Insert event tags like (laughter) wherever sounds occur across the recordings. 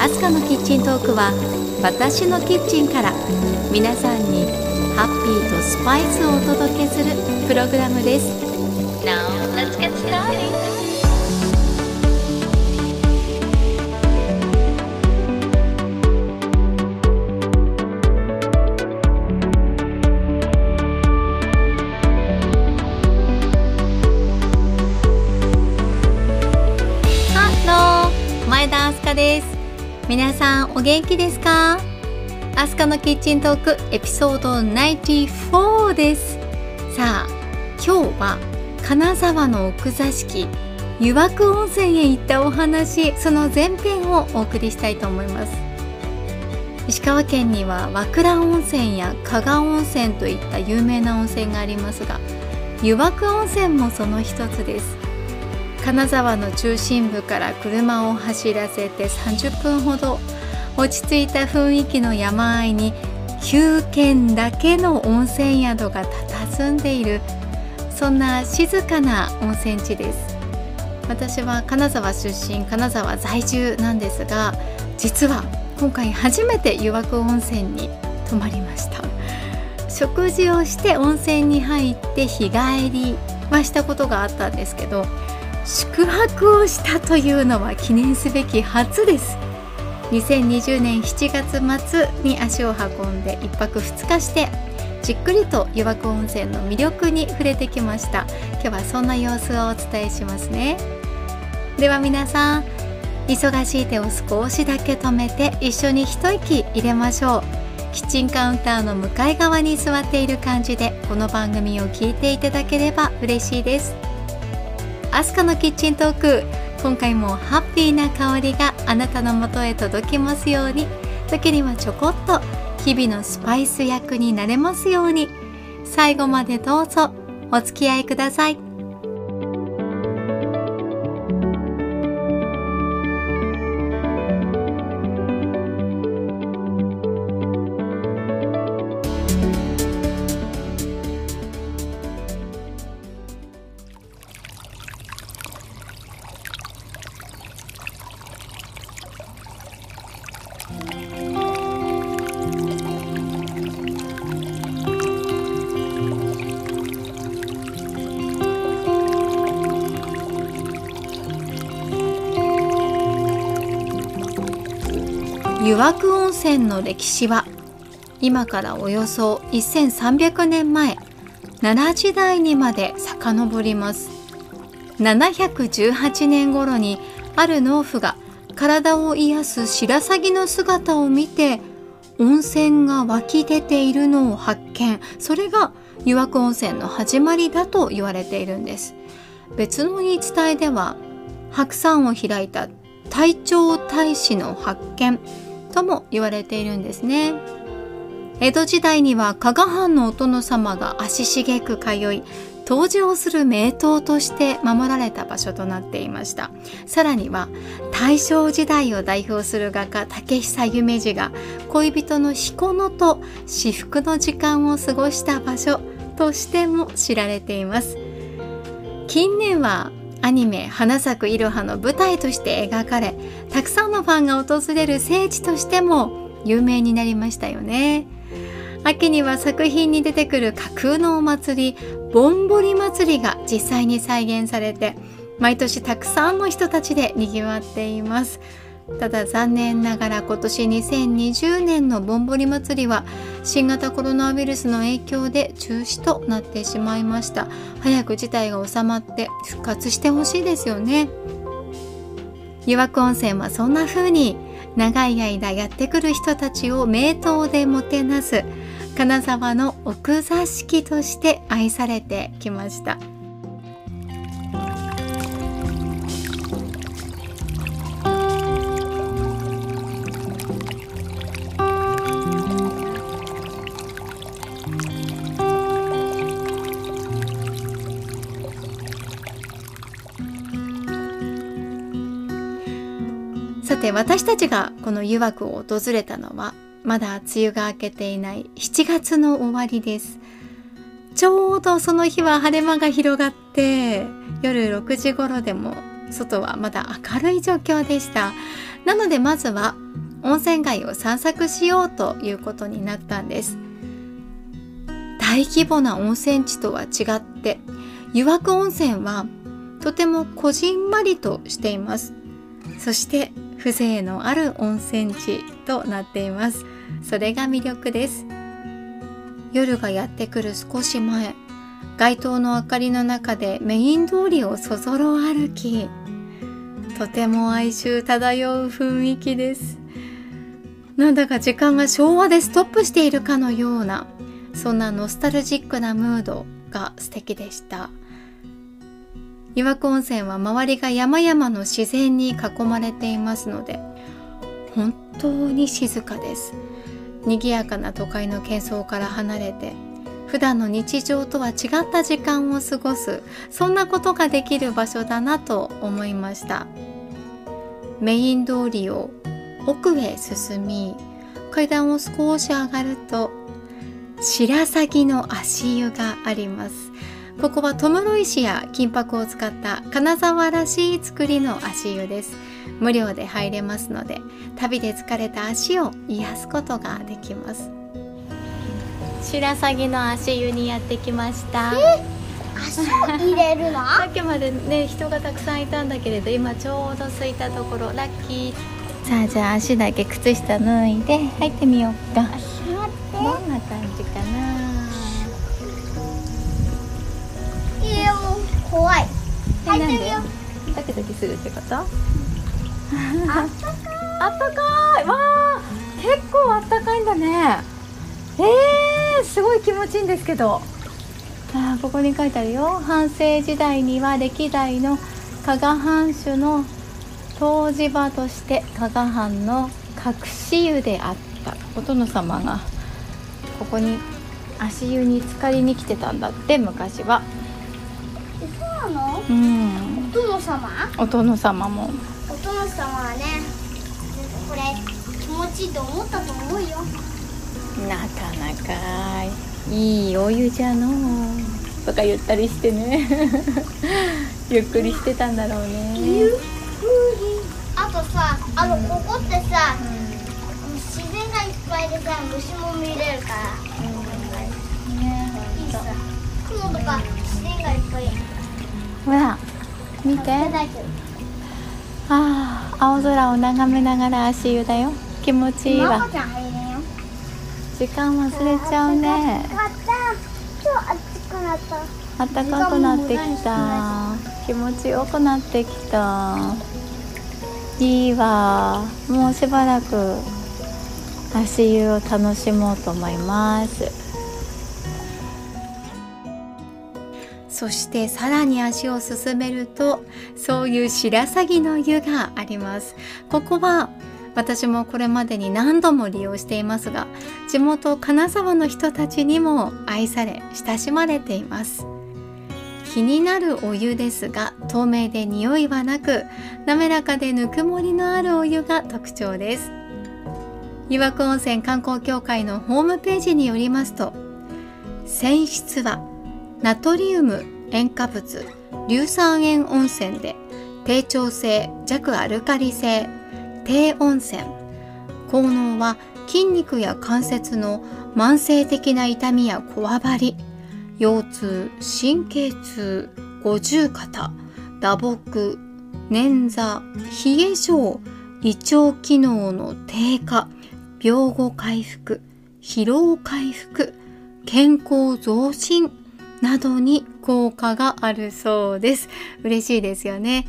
アスカのキッチントークは私のキッチンから皆さんにハッピーとスパイスをお届けするプログラムです。Now さんお元気ですか？アスカのキッチントークエピソード94です。さあ今日は金沢の奥座敷湯涌温泉へ行ったお話その前編をお送りしたいと思います。石川県には和倉温泉や加賀温泉といった有名な温泉がありますが湯涌温泉もその一つです。金沢の中心部から車を走らせて30分ほど。落ち着いた雰囲気の山あいに9軒だけの温泉宿が佇んでいる。そんな静かな温泉地です。私は金沢出身金沢在住なんですが実は今回初めて湯涌温泉に泊まりました。食事をして温泉に入って日帰りはしたことがあったんですけど宿泊をしたというのは記念すべき初です。2020年7月末に足を運んで1泊2日してじっくりと湯涌温泉の魅力に触れてきました。今日はそんな様子をお伝えしますね。では皆さん忙しい手を少しだけ止めて一緒に一息入れましょう。キッチンカウンターの向かい側に座っている感じでこの番組を聞いていただければ嬉しいです。アスカのキッチントーク。今回もハッピーな香りがあなたのもとへ届きますように。時にはちょこっと日々のスパイス役になれますように。最後までどうぞお付き合いください。湯涌温泉の歴史は今からおよそ1300年前奈良時代にまで遡ります。718年頃にある農夫が体を癒す白鷺の姿を見て温泉が湧き出ているのを発見。それが湯涌温泉の始まりだと言われているんです。別の言い伝えでは白山を開いた体調大使の発見。とも言われているんですね。江戸時代には加賀藩のお殿様が足しげく通い登場する名湯として守られた場所となっていました。さらには大正時代を代表する画家竹久夢二が恋人の彦野と至福の時間を過ごした場所としても知られています。近年はアニメ「花咲くいろは」の舞台として描かれたくさんのファンが訪れる聖地としても有名になりましたよね。秋には作品に出てくる架空のお祭りぼんぼり祭りが実際に再現されて毎年たくさんの人たちでにぎわっています。ただ残念ながら今年2020年のぼんぼり祭りは新型コロナウイルスの影響で中止となってしまいました。早く事態が収まって復活してほしいですよね。湯涌温泉はそんな風に長い間やってくる人たちを名刀でもてなす金沢の奥座敷として愛されてきました。さて私たちがこの湯涌を訪れたのはまだ梅雨が明けていない7月の終わりです。ちょうどその日は晴れ間が広がって夜6時頃でも外はまだ明るい状況でした。なのでまずは温泉街を散策しようということになったんです。大規模な温泉地とは違って湯涌温泉はとてもこじんまりとしています。そして風情のある温泉地となっています。それが魅力です。夜がやってくる少し前街灯の明かりの中でメイン通りをそぞろ歩きとても哀愁漂う雰囲気です。なんだか時間が昭和でストップしているかのようなそんなノスタルジックなムードが素敵でした。岩久温泉は周りが山々の自然に囲まれていますので本当に静かです。賑やかな都会の喧騒から離れて普段の日常とは違った時間を過ごすそんなことができる場所だなと思いました。メイン通りを奥へ進み階段を少し上がると白鷺の足湯があります。ここはトムロ石や金箔を使った金沢らしい作りの足湯です。無料で入れますので旅で疲れた足を癒すことができます。白鷺の足湯にやってきました。足を入れるの？(laughs) さっきまでね人がたくさんいたんだけれど今ちょうど空いたところ。ラッキー。さあじゃあ足だけ靴下脱いで入ってみようか。待って。どんな感じ？怖い。えなんで？ドキドキするってこと？うあったか (laughs) あったかい。わあ結構あったかいんだね。えー、すごい気持ちいいんですけど。あーここに書いてあるよ。半世時代には歴代の加賀藩主の湯治場として加賀藩の隠し湯であった。お殿様がここに足湯に浸かりに来てたんだって昔はうん。お殿様。お殿様も。お殿様はねこれ気持ちいいと思ったと思うよ。なかなかいいお湯じゃの。うとか言ったりしてね。(laughs) ゆっくりしてたんだろうね。ゆっくり。あとさあのここってさ、自然がいっぱいでさ虫も見れるから。ねいいさ。雲とか自然がいっぱいほら見て。ああ青空を眺めながら足湯だよ。気持ちいいわ。時間忘れちゃうね。あったかくなってきた。気持ちよくなってきた。いいわ。もうしばらく足湯を楽しもうと思いますそしてさらに足を進めるとそういう白鷺の湯があります。ここは私もこれまでに何度も利用していますが地元金沢の人たちにも愛され親しまれています。気になるお湯ですが透明で匂いはなく滑らかでぬくもりのあるお湯が特徴です。岩久温泉観光協会のホームページによりますと泉質はナトリウム塩化物硫酸塩温泉で低調性弱アルカリ性低温泉。効能は筋肉や関節の慢性的な痛みやこわばり腰痛神経痛五十肩打撲捻挫冷え症胃腸機能の低下病後回復疲労回復健康増進などに効果があるそうです。嬉しいですよね。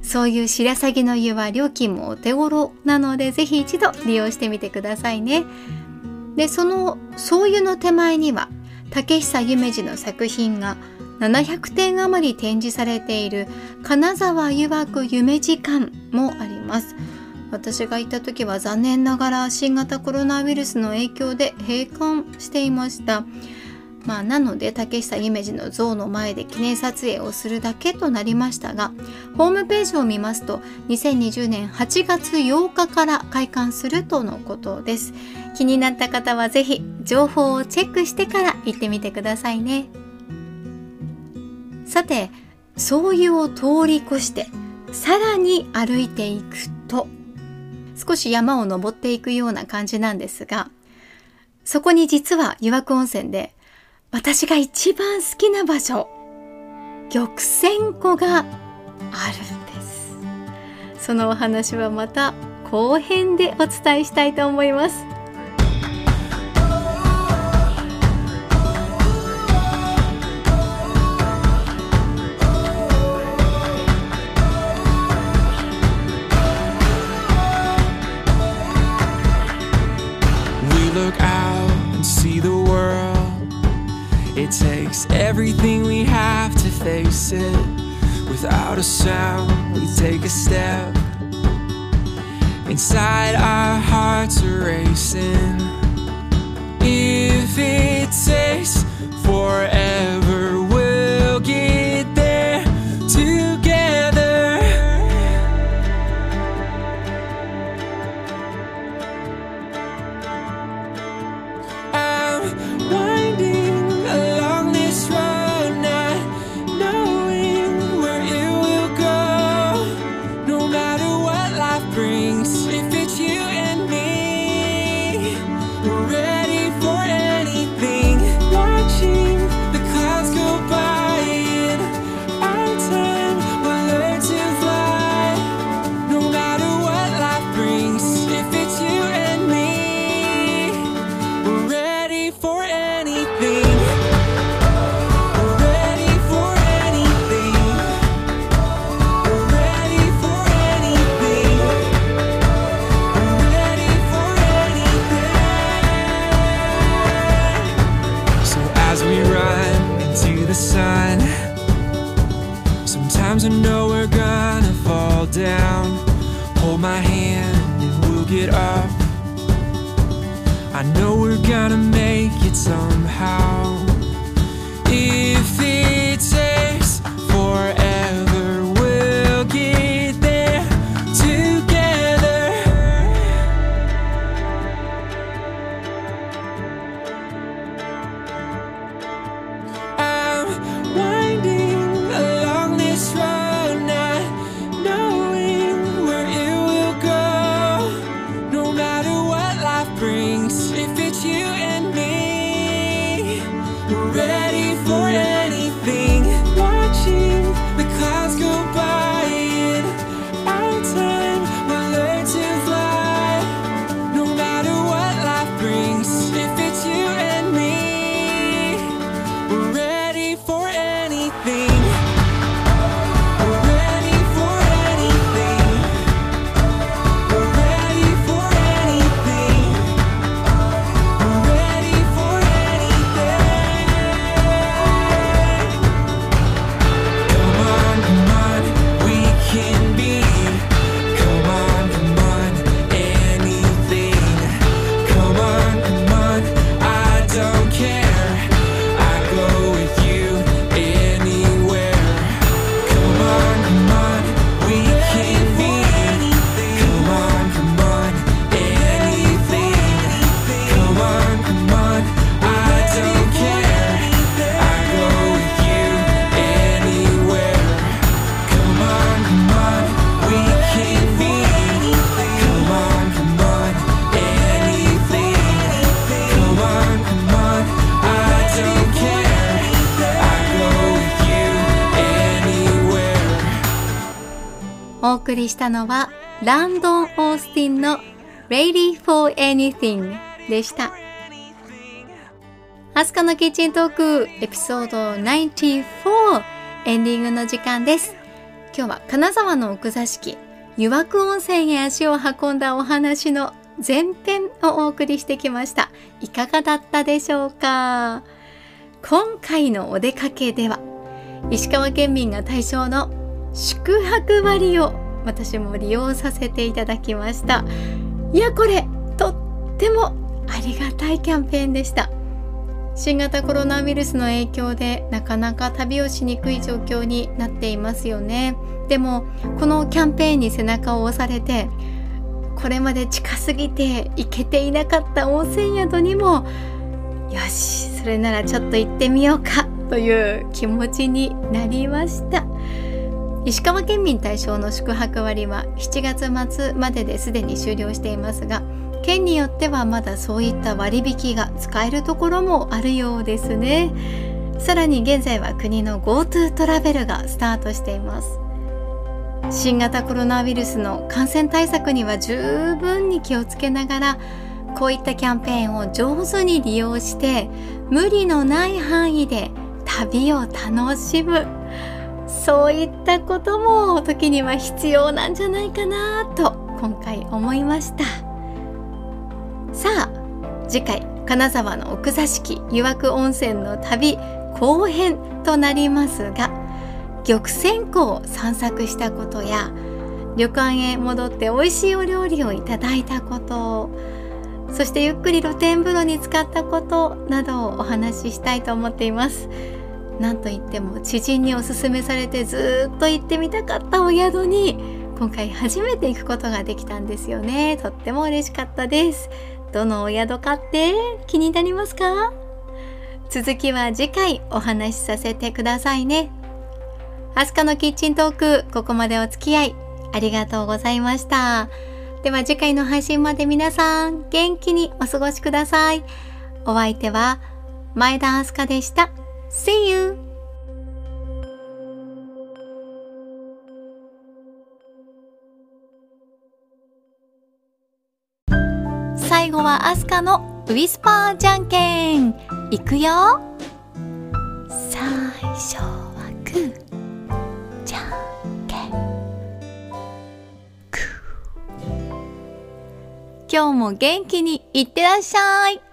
そういう白鷺の湯は料金もお手頃なのでぜひ一度利用してみてくださいね。でその総湯の手前には竹久夢二の作品が700点余り展示されている金沢湯涌夢二館もあります。私が行った時は残念ながら新型コロナウイルスの影響で閉館していました。まあ、なので竹久夢二の像の前で記念撮影をするだけとなりましたがホームページを見ますと2020年8月8日から開館するとのことです。気になった方はぜひ情報をチェックしてから行ってみてくださいね。さてそういうを通り越してさらに歩いていくと少し山を登っていくような感じなんですがそこに実は湯涌温泉で私が一番好きな場所。玉泉湖があるんです。そのお話はまた後編でお伝えしたいと思います。Everything we have to face it. Without a sound, we take a step. Inside, our hearts are racing. If it takes forever, Know we're gonna make it somehow. 送りしたのはランドン・オースティンの Ready for Anything でした。アスカのキッチントークエピソード94エンディングの時間です。今日は金沢の奥座敷湯涌温泉へ足を運んだお話の前編をお送りしてきました。いかがだったでしょうか？今回のお出かけでは石川県民が対象の宿泊割を私も利用させていただきました。いやこれとってもありがたいキャンペーンでした。新型コロナウイルスの影響でなかなか旅をしにくい状況になっていますよね。でもこのキャンペーンに背中を押されてこれまで近すぎて行けていなかった温泉宿にもよしそれならちょっと行ってみようかという気持ちになりました。石川県民対象の宿泊割は7月末までですでに終了していますが県によってはまだそういった割引が使えるところもあるようですね。さらに現在は国の GoTo トラベルがスタートしています。新型コロナウイルスの感染対策には十分に気をつけながらこういったキャンペーンを上手に利用して無理のない範囲で旅を楽しむ。そういったことも時には必要なんじゃないかなと今回思いました。さあ次回金沢の奥座敷湯涌温泉の旅後編となりますが玉泉湖を散策したことや旅館へ戻って美味しいお料理をいただいたことそしてゆっくり露天風呂に使ったことなどをお話ししたいと思っています。なんといっても知人におすすめされてずっと行ってみたかったお宿に今回初めて行くことができたんですよね。とっても嬉しかったです。どのお宿かって気になりますか？続きは次回お話しさせてくださいね。アスカのキッチントークここまでお付き合いありがとうございました。では次回の配信まで皆さん元気にお過ごしください。お相手は前田アスカでした。See you! 最後はアスカのウィスパーじゃんけん。いくよ。最初はグー。じゃんけん。グー。今日も元気にいってらっしゃい。